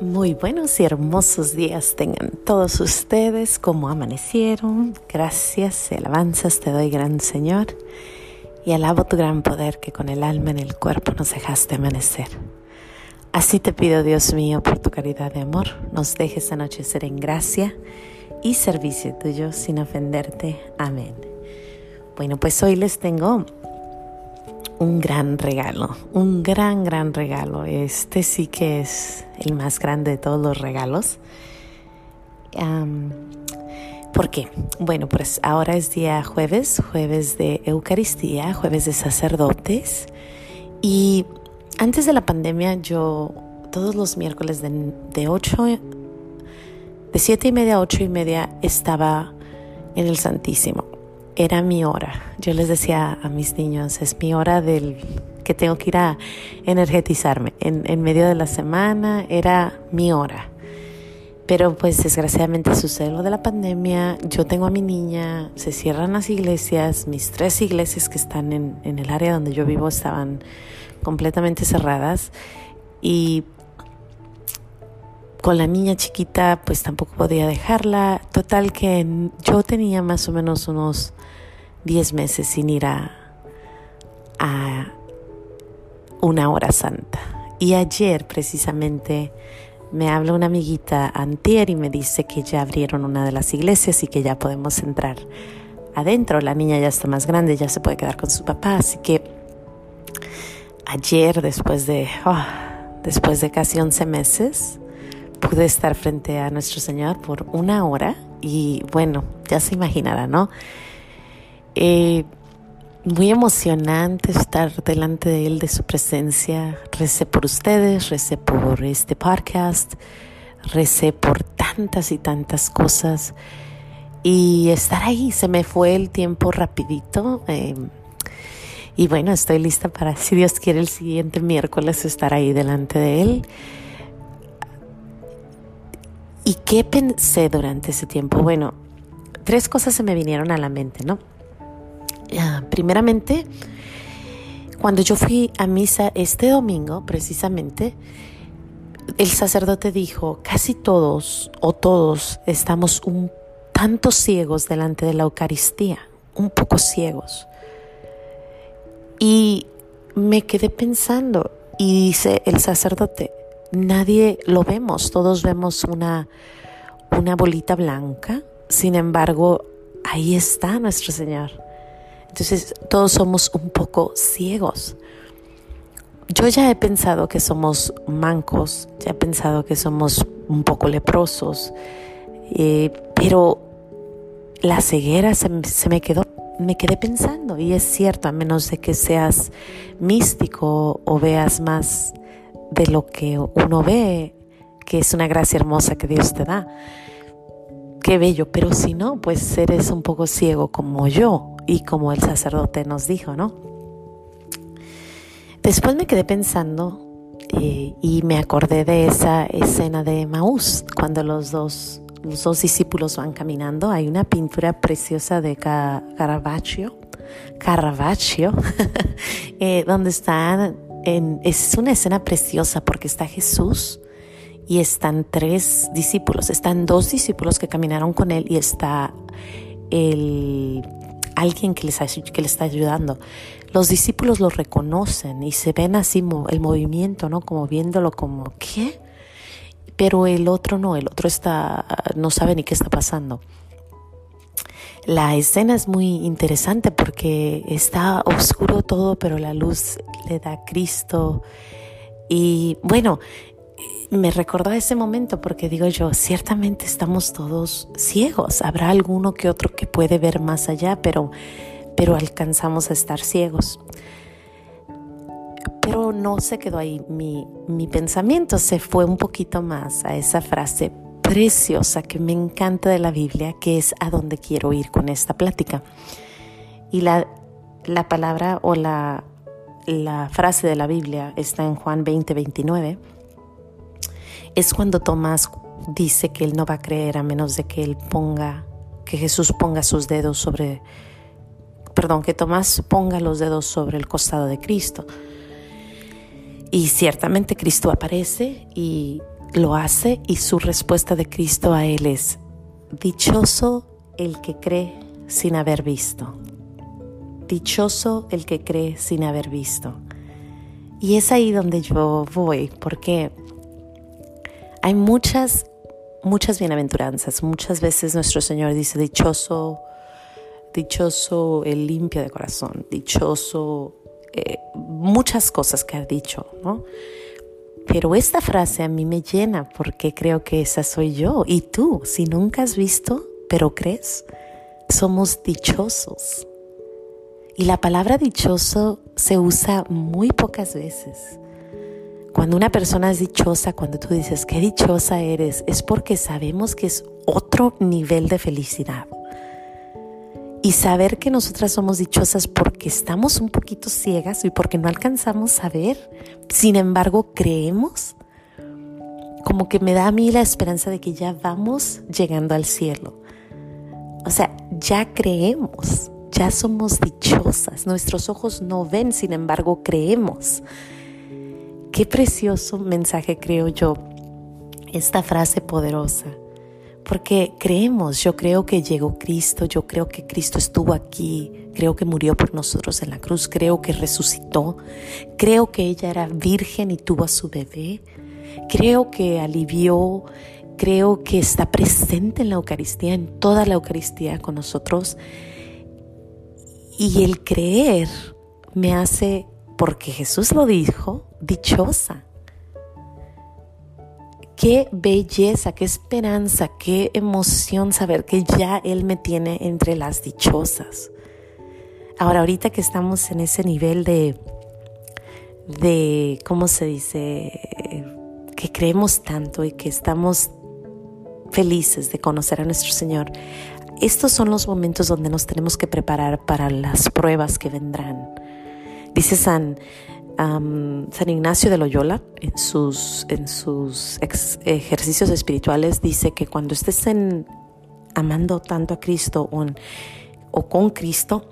Muy buenos y hermosos días tengan todos ustedes como amanecieron. Gracias alabanzas te doy, gran Señor, y alabo tu gran poder que con el alma en el cuerpo nos dejaste amanecer. Así te pido, Dios mío, por tu caridad de amor, nos dejes anochecer en gracia y servicio tuyo sin ofenderte. Amén. Bueno, pues hoy les tengo un gran regalo, un gran, gran regalo. Este sí que es el más grande de todos los regalos. ¿Por qué? Bueno, pues ahora es día jueves, jueves de Eucaristía, jueves de sacerdotes. Y antes de la pandemia yo todos los miércoles de, de 8, de 7 y media a 8 y media estaba en el Santísimo era mi hora. Yo les decía a mis niños, es mi hora del que tengo que ir a energetizarme. En, medio de la semana era mi hora. Pero pues desgraciadamente sucede lo de la pandemia, yo tengo a mi niña, se cierran las iglesias, mis tres iglesias que están en, en el área donde yo vivo estaban completamente cerradas y con la niña chiquita pues tampoco podía dejarla. Total que yo tenía más o menos unos 10 meses sin ir a, una hora santa. Y ayer precisamente me habla una amiguita antier y me dice que ya abrieron una de las iglesias y que ya podemos entrar adentro. La niña ya está más grande, ya se puede quedar con su papá, así que ayer después de oh, después de casi 11 meses pude estar frente a nuestro Señor por una hora y bueno, ya se imaginará, ¿no? Eh, muy emocionante estar delante de Él, de su presencia. Recé por ustedes, recé por este podcast, recé por tantas y tantas cosas. Y estar ahí, se me fue el tiempo rapidito. Eh, y bueno, estoy lista para, si Dios quiere, el siguiente miércoles estar ahí delante de Él. ¿Y qué pensé durante ese tiempo? Bueno, tres cosas se me vinieron a la mente, ¿no? primeramente, cuando yo fui a misa este domingo, precisamente, el sacerdote dijo, casi todos o todos estamos un tanto ciegos delante de la Eucaristía, un poco ciegos. Y me quedé pensando, y dice el sacerdote, nadie lo vemos, todos vemos una, una bolita blanca, sin embargo, ahí está nuestro Señor. Entonces todos somos un poco ciegos. Yo ya he pensado que somos mancos, ya he pensado que somos un poco leprosos, eh, pero la ceguera se, se, me quedó, me quedé pensando y es cierto, a menos de que seas místico o veas más de lo que uno ve, que es una gracia hermosa que Dios te da. Qué bello, pero si no, pues eres un poco ciego como yo y como el sacerdote nos dijo, ¿no? Después me quedé pensando eh, y me acordé de esa escena de Maús, cuando los dos, los dos discípulos van caminando. Hay una pintura preciosa de Caravaggio, Caravaggio, eh, donde están, es una escena preciosa porque está Jesús y están tres discípulos, están dos discípulos que caminaron con él y está el alguien que les, que les está ayudando. Los discípulos lo reconocen y se ven así el movimiento, ¿no? Como viéndolo como, ¿qué? Pero el otro no, el otro está, no sabe ni qué está pasando. La escena es muy interesante porque está oscuro todo, pero la luz le da a Cristo. Y bueno, me recordó ese momento porque digo yo, ciertamente estamos todos ciegos. Habrá alguno que otro que puede ver más allá, pero, pero alcanzamos a estar ciegos. Pero no se quedó ahí. Mi, mi pensamiento se fue un poquito más a esa frase preciosa que me encanta de la Biblia, que es a donde quiero ir con esta plática. Y la, la palabra o la, la frase de la Biblia está en Juan 20, 29 es cuando Tomás dice que él no va a creer a menos de que él ponga, que Jesús ponga sus dedos sobre, perdón, que Tomás ponga los dedos sobre el costado de Cristo. Y ciertamente Cristo aparece y lo hace y su respuesta de Cristo a él es, dichoso el que cree sin haber visto. Dichoso el que cree sin haber visto. Y es ahí donde yo voy, porque hay muchas, muchas bienaventuranzas. Muchas veces nuestro Señor dice, dichoso, dichoso el limpio de corazón, dichoso, eh, muchas cosas que ha dicho, ¿no? Pero esta frase a mí me llena porque creo que esa soy yo. Y tú, si nunca has visto, pero crees, somos dichosos. Y la palabra dichoso se usa muy pocas veces. Cuando una persona es dichosa, cuando tú dices qué dichosa eres, es porque sabemos que es otro nivel de felicidad. Y saber que nosotras somos dichosas porque estamos un poquito ciegas y porque no alcanzamos a ver, sin embargo creemos, como que me da a mí la esperanza de que ya vamos llegando al cielo. O sea, ya creemos ya somos dichosas. Nuestros ojos no ven, sin embargo creemos. Qué precioso mensaje creo yo, esta frase poderosa. Porque creemos, yo creo que llegó Cristo, yo creo que Cristo estuvo aquí, creo que murió por nosotros en la cruz, creo que resucitó, creo que ella era virgen y tuvo a su bebé, creo que alivió, creo que está presente en la Eucaristía, en toda la Eucaristía con nosotros y el creer me hace, porque Jesús lo dijo, dichosa. Qué belleza, qué esperanza, qué emoción saber que ya Él me tiene entre las dichosas. Ahora, ahorita que estamos en ese nivel de, de, ¿cómo se dice? Que creemos tanto y que estamos felices de conocer a nuestro Señor. Estos son los momentos donde nos tenemos que preparar para las pruebas que vendrán. Dice San, San Ignacio de Loyola en sus, en sus ejercicios espirituales, dice que cuando estés amando tanto a Cristo o con Cristo,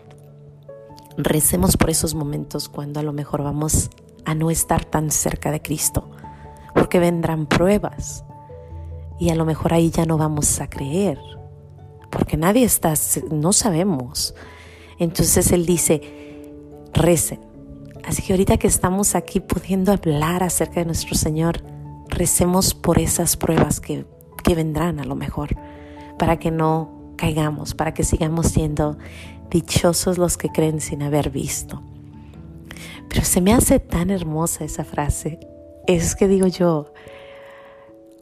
recemos por esos momentos cuando a lo mejor vamos a no estar tan cerca de Cristo, porque vendrán pruebas y a lo mejor ahí ya no vamos a creer porque nadie está, no sabemos. Entonces Él dice, recen. Así que ahorita que estamos aquí pudiendo hablar acerca de nuestro Señor, recemos por esas pruebas que, que vendrán a lo mejor, para que no caigamos, para que sigamos siendo dichosos los que creen sin haber visto. Pero se me hace tan hermosa esa frase. Es que digo yo,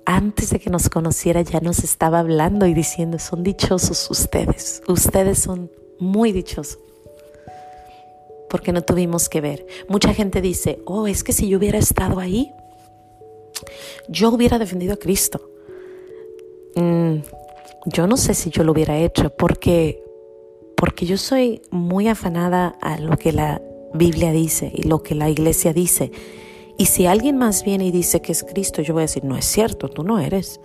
antes de que nos conociera ya nos estaba hablando y diciendo, son dichosos ustedes, ustedes son muy dichosos, porque no tuvimos que ver. Mucha gente dice, oh, es que si yo hubiera estado ahí, yo hubiera defendido a Cristo. Mm, yo no sé si yo lo hubiera hecho, porque, porque yo soy muy afanada a lo que la Biblia dice y lo que la iglesia dice. Y si alguien más viene y dice que es Cristo, yo voy a decir, no es cierto, tú no eres.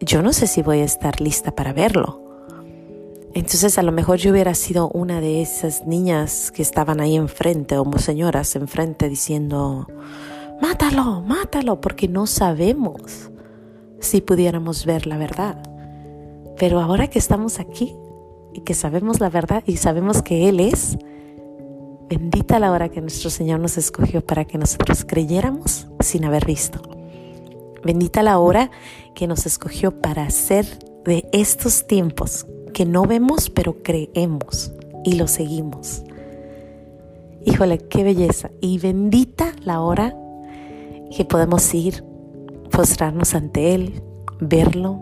Yo no sé si voy a estar lista para verlo. Entonces a lo mejor yo hubiera sido una de esas niñas que estaban ahí enfrente, o señoras enfrente diciendo, mátalo, mátalo, porque no sabemos si pudiéramos ver la verdad. Pero ahora que estamos aquí y que sabemos la verdad y sabemos que Él es, Bendita la hora que nuestro Señor nos escogió para que nosotros creyéramos sin haber visto. Bendita la hora que nos escogió para hacer de estos tiempos que no vemos pero creemos y lo seguimos. Híjole, qué belleza. Y bendita la hora que podemos ir, postrarnos ante Él, verlo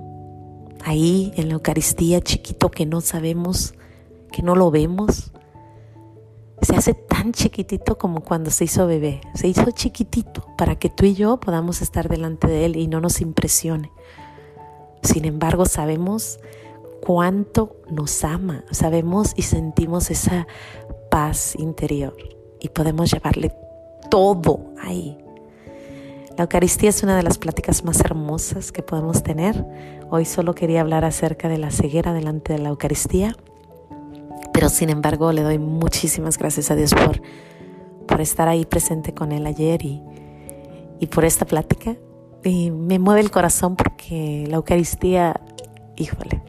ahí en la Eucaristía chiquito que no sabemos, que no lo vemos, se hace tan chiquitito como cuando se hizo bebé. Se hizo chiquitito para que tú y yo podamos estar delante de Él y no nos impresione. Sin embargo, sabemos cuánto nos ama, sabemos y sentimos esa paz interior y podemos llevarle todo ahí. La Eucaristía es una de las pláticas más hermosas que podemos tener. Hoy solo quería hablar acerca de la ceguera delante de la Eucaristía pero sin embargo le doy muchísimas gracias a Dios por, por estar ahí presente con Él ayer y, y por esta plática y me mueve el corazón porque la Eucaristía, híjole,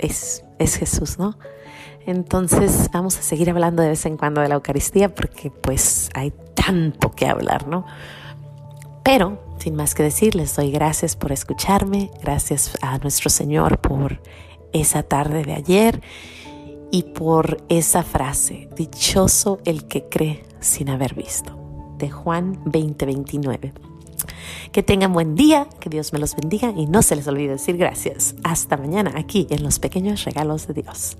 es, es Jesús, ¿no? Entonces vamos a seguir hablando de vez en cuando de la Eucaristía porque pues hay tanto que hablar, ¿no? Pero, sin más que decir, les doy gracias por escucharme, gracias a nuestro Señor por esa tarde de ayer y por esa frase, dichoso el que cree sin haber visto, de Juan 20:29. Que tengan buen día, que Dios me los bendiga y no se les olvide decir gracias. Hasta mañana aquí en los pequeños regalos de Dios.